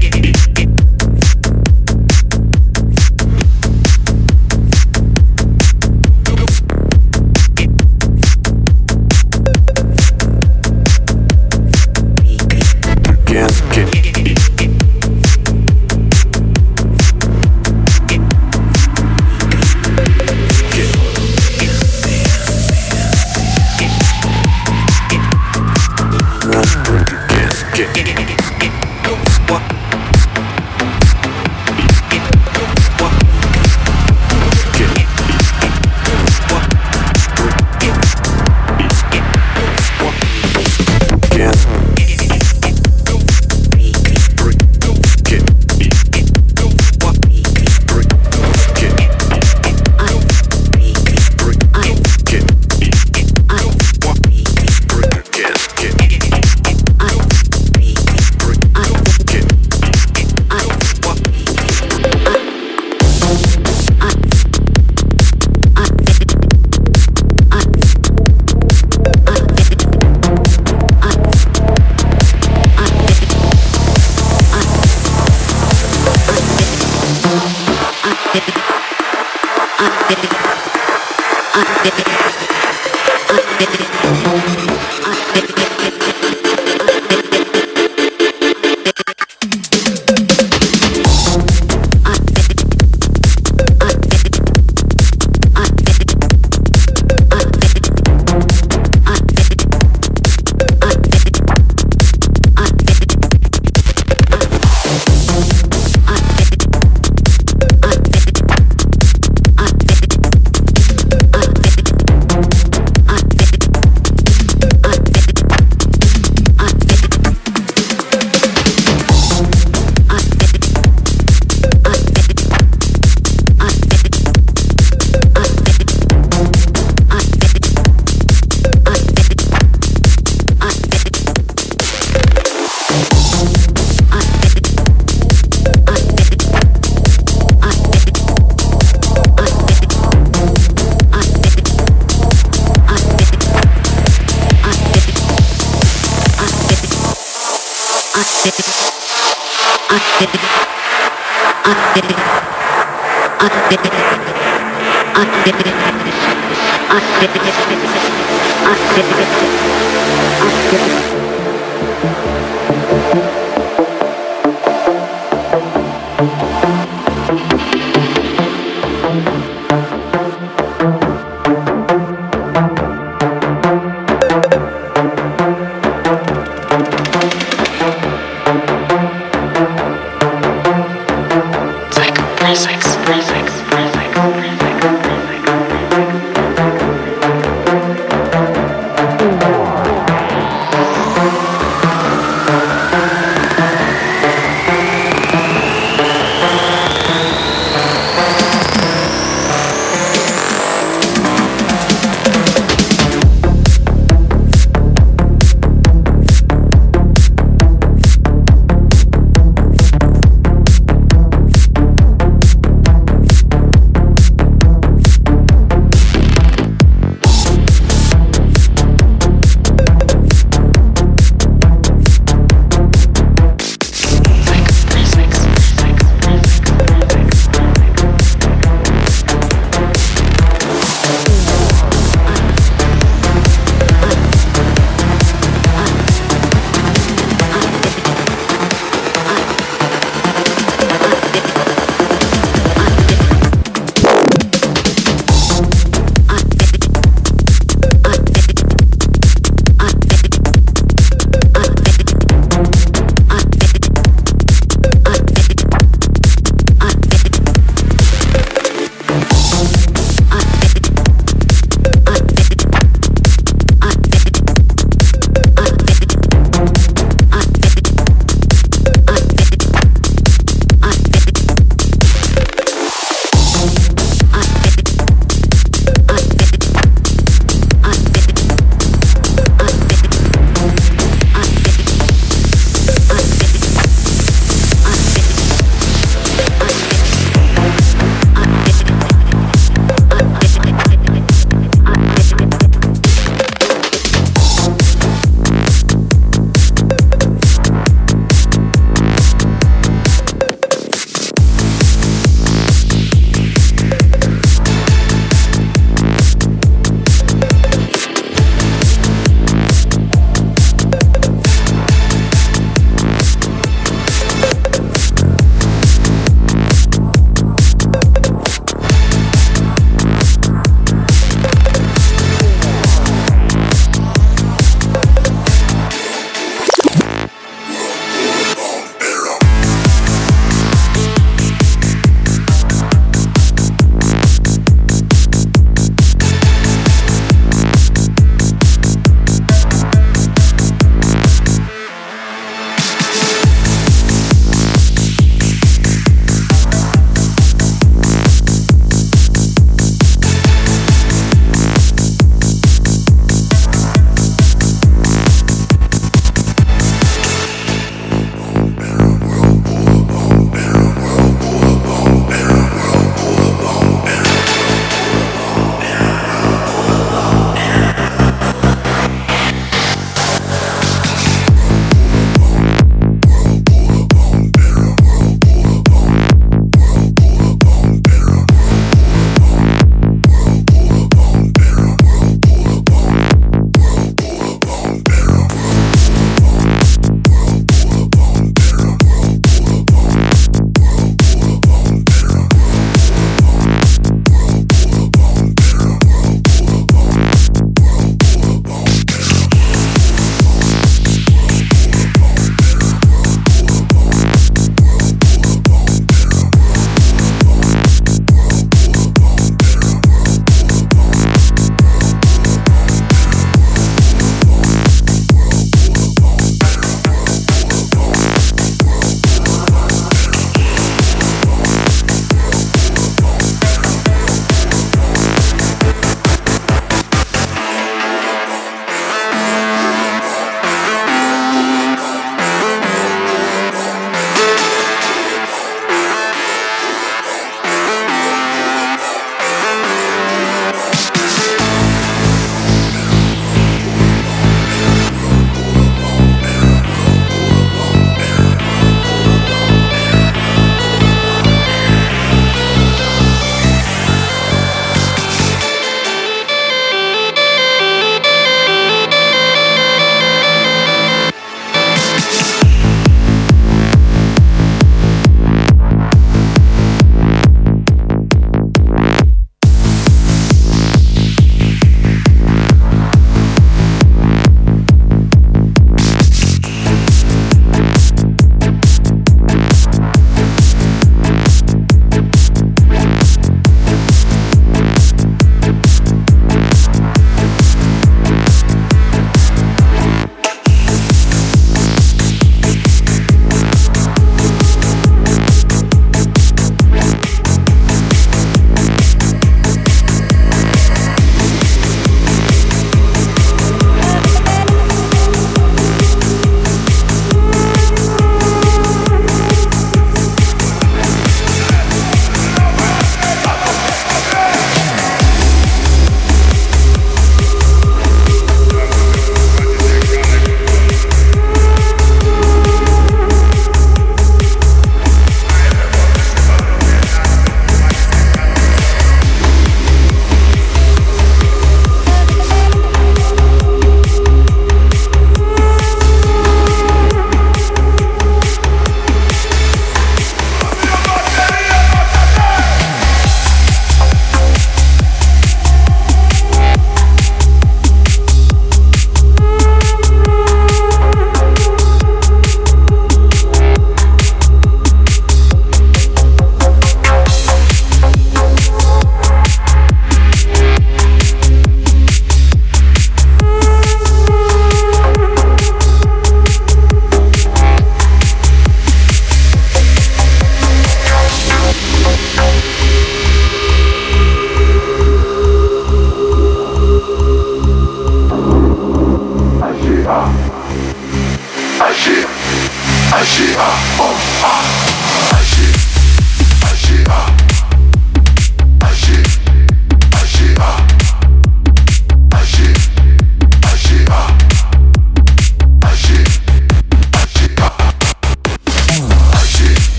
Get.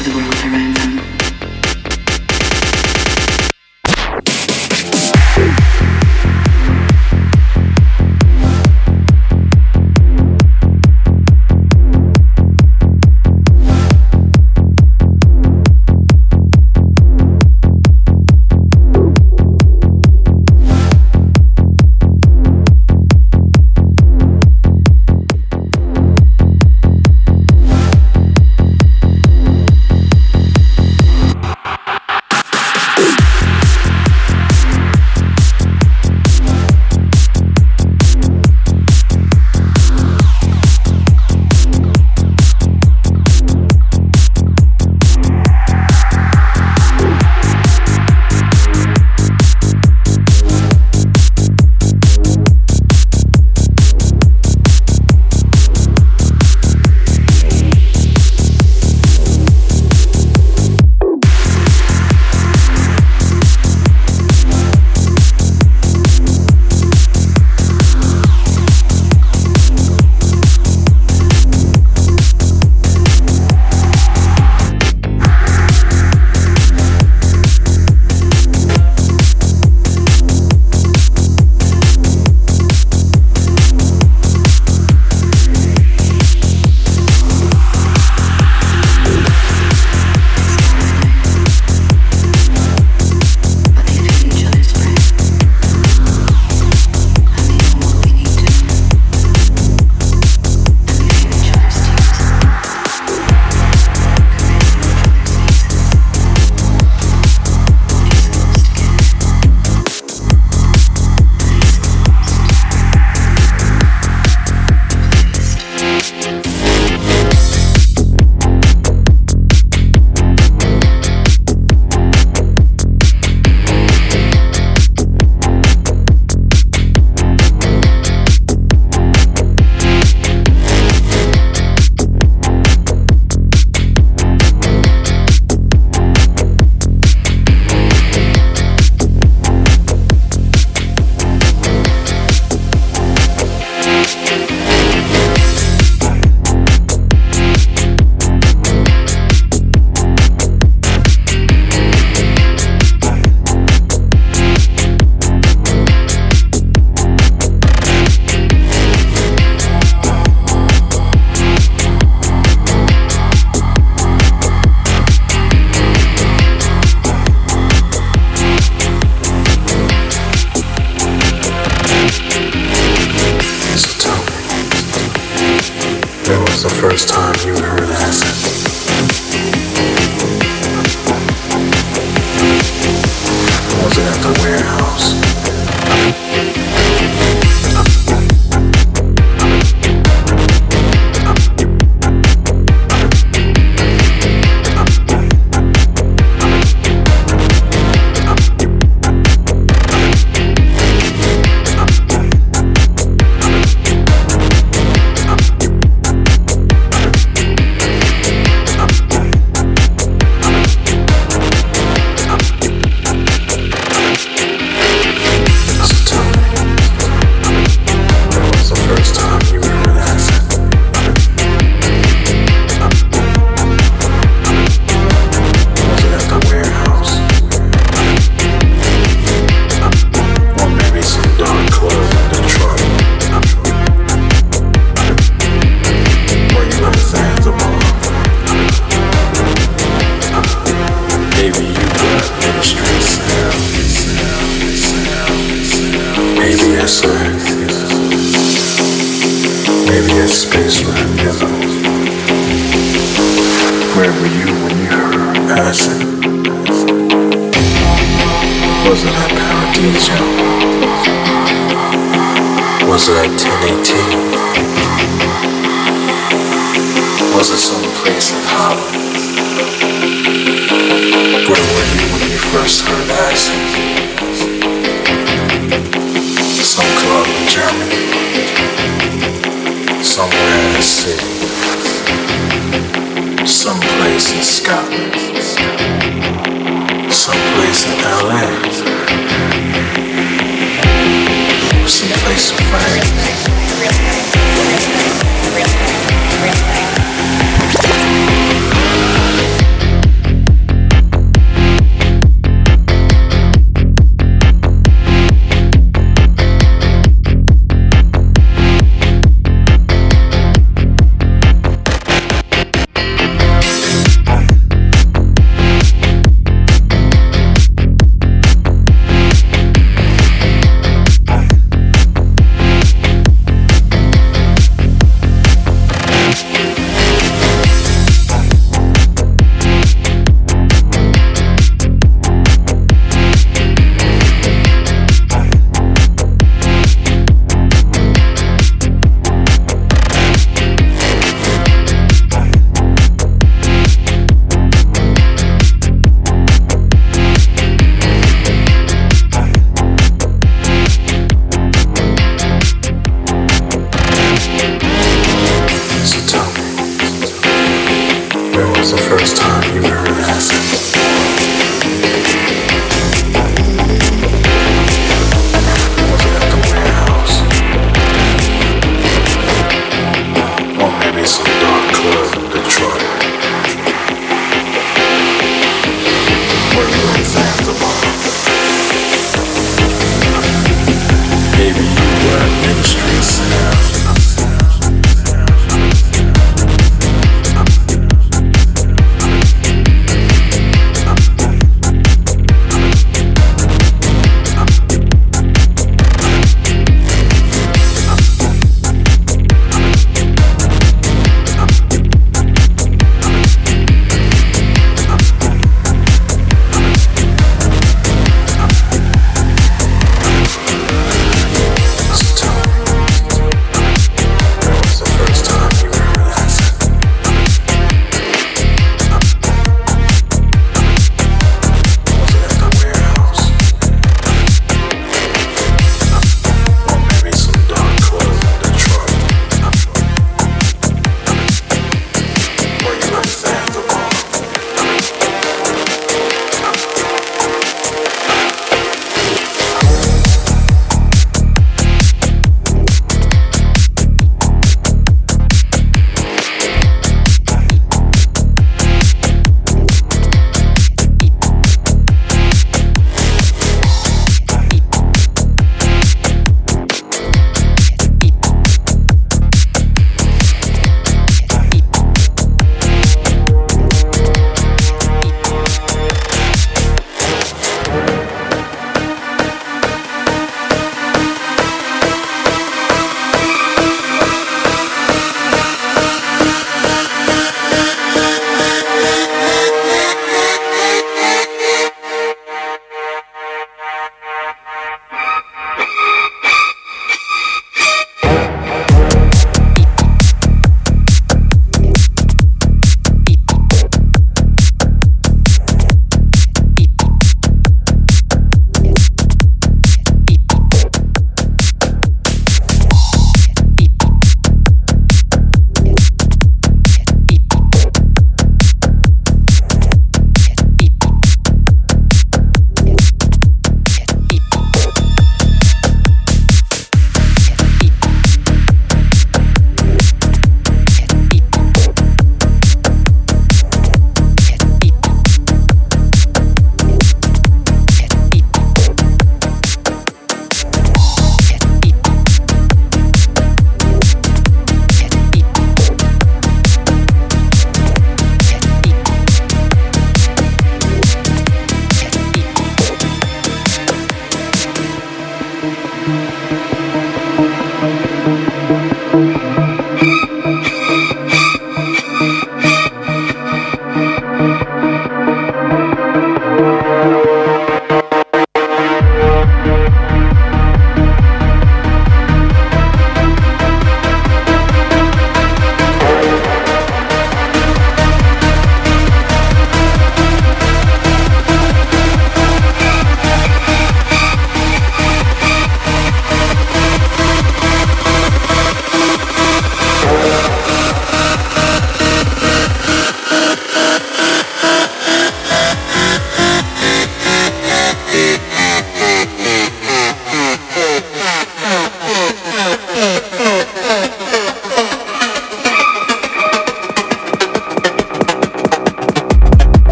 To the world around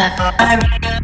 up. I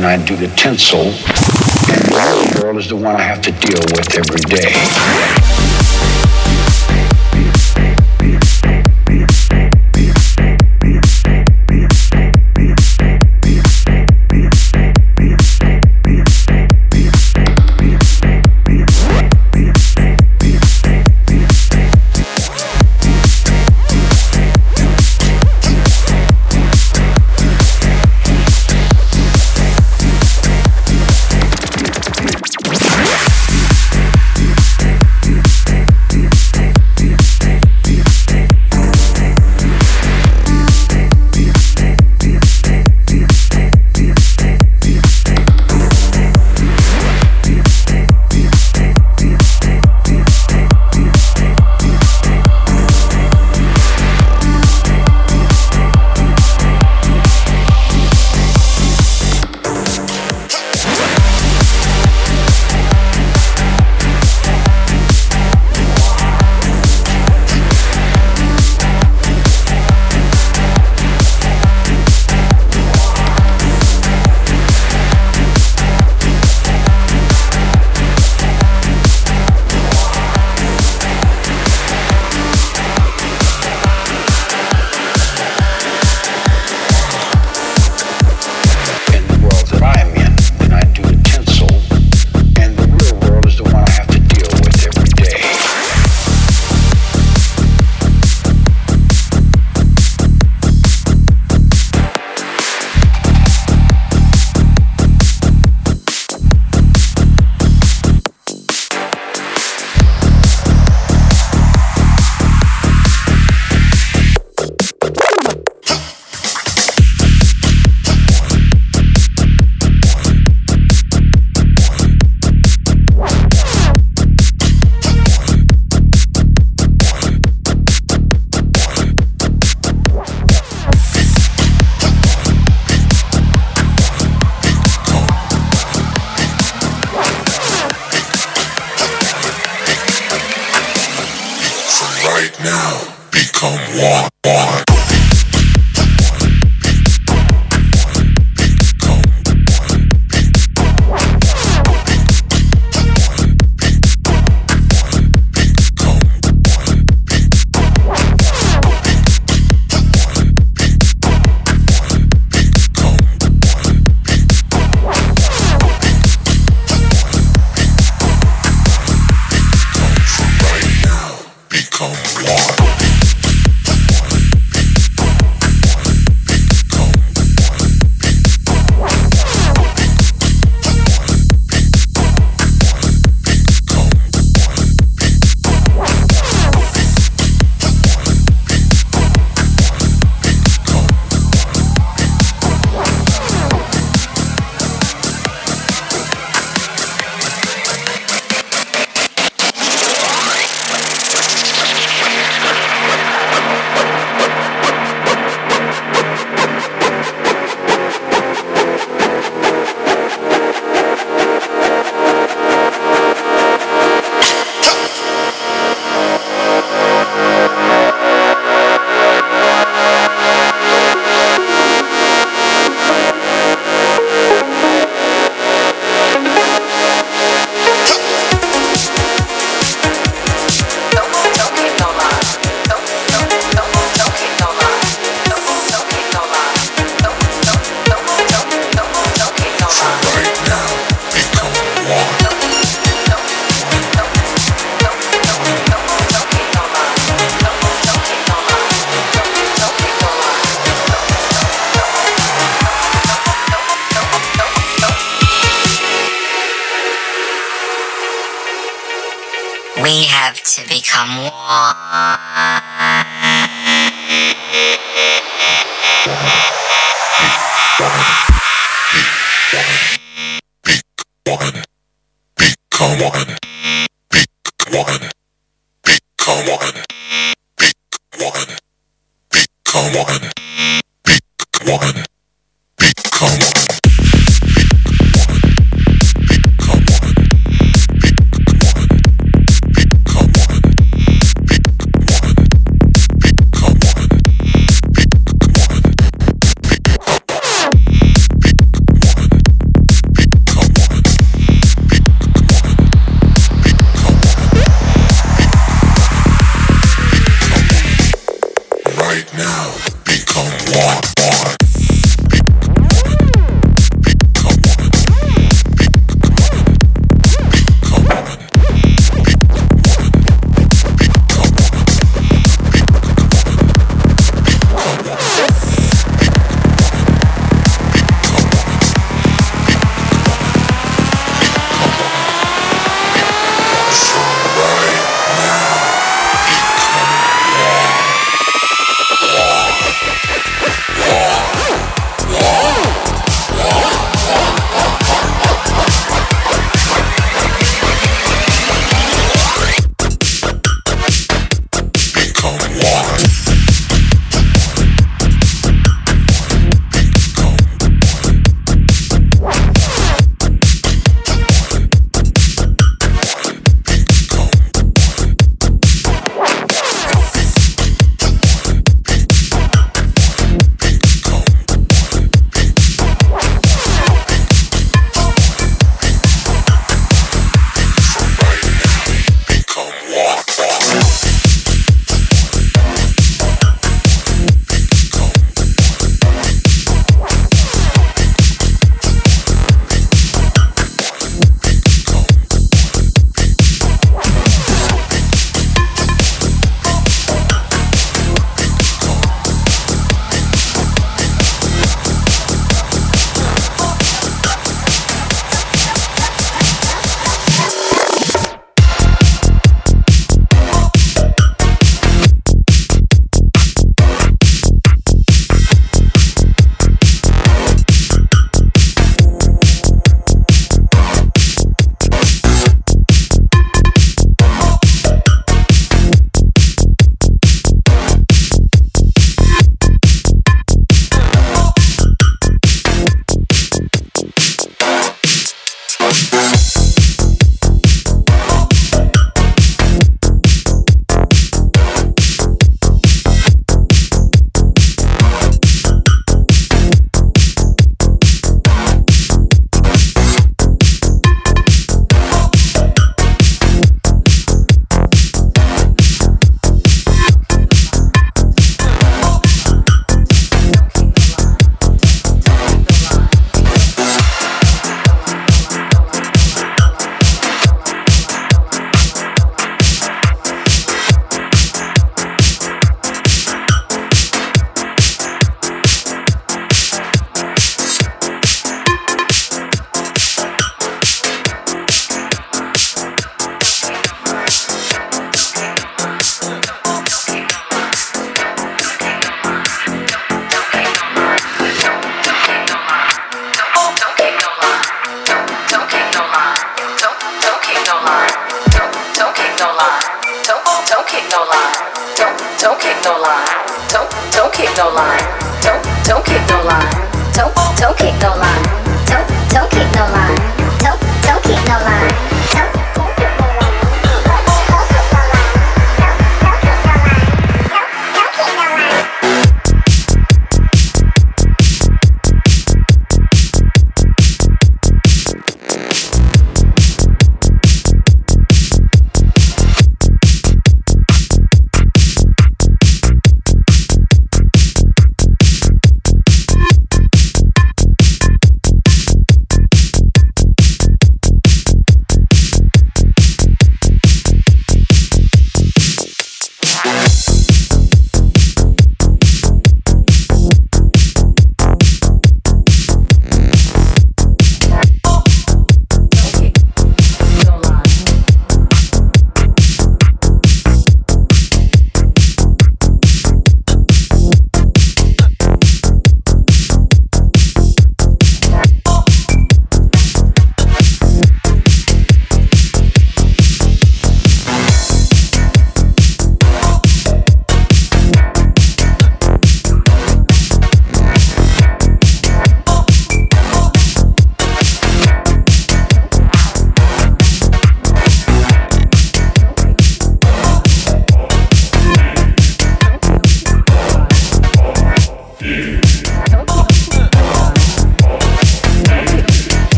do the tinsel, and the world is the one I have to deal with every day.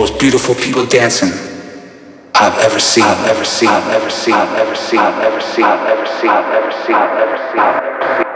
most beautiful people dancing I've ever seen, I've ever seen, I've ever seen, I've ever seen, I've ever seen, I've ever seen, I've ever seen, I've ever seen, ever seen.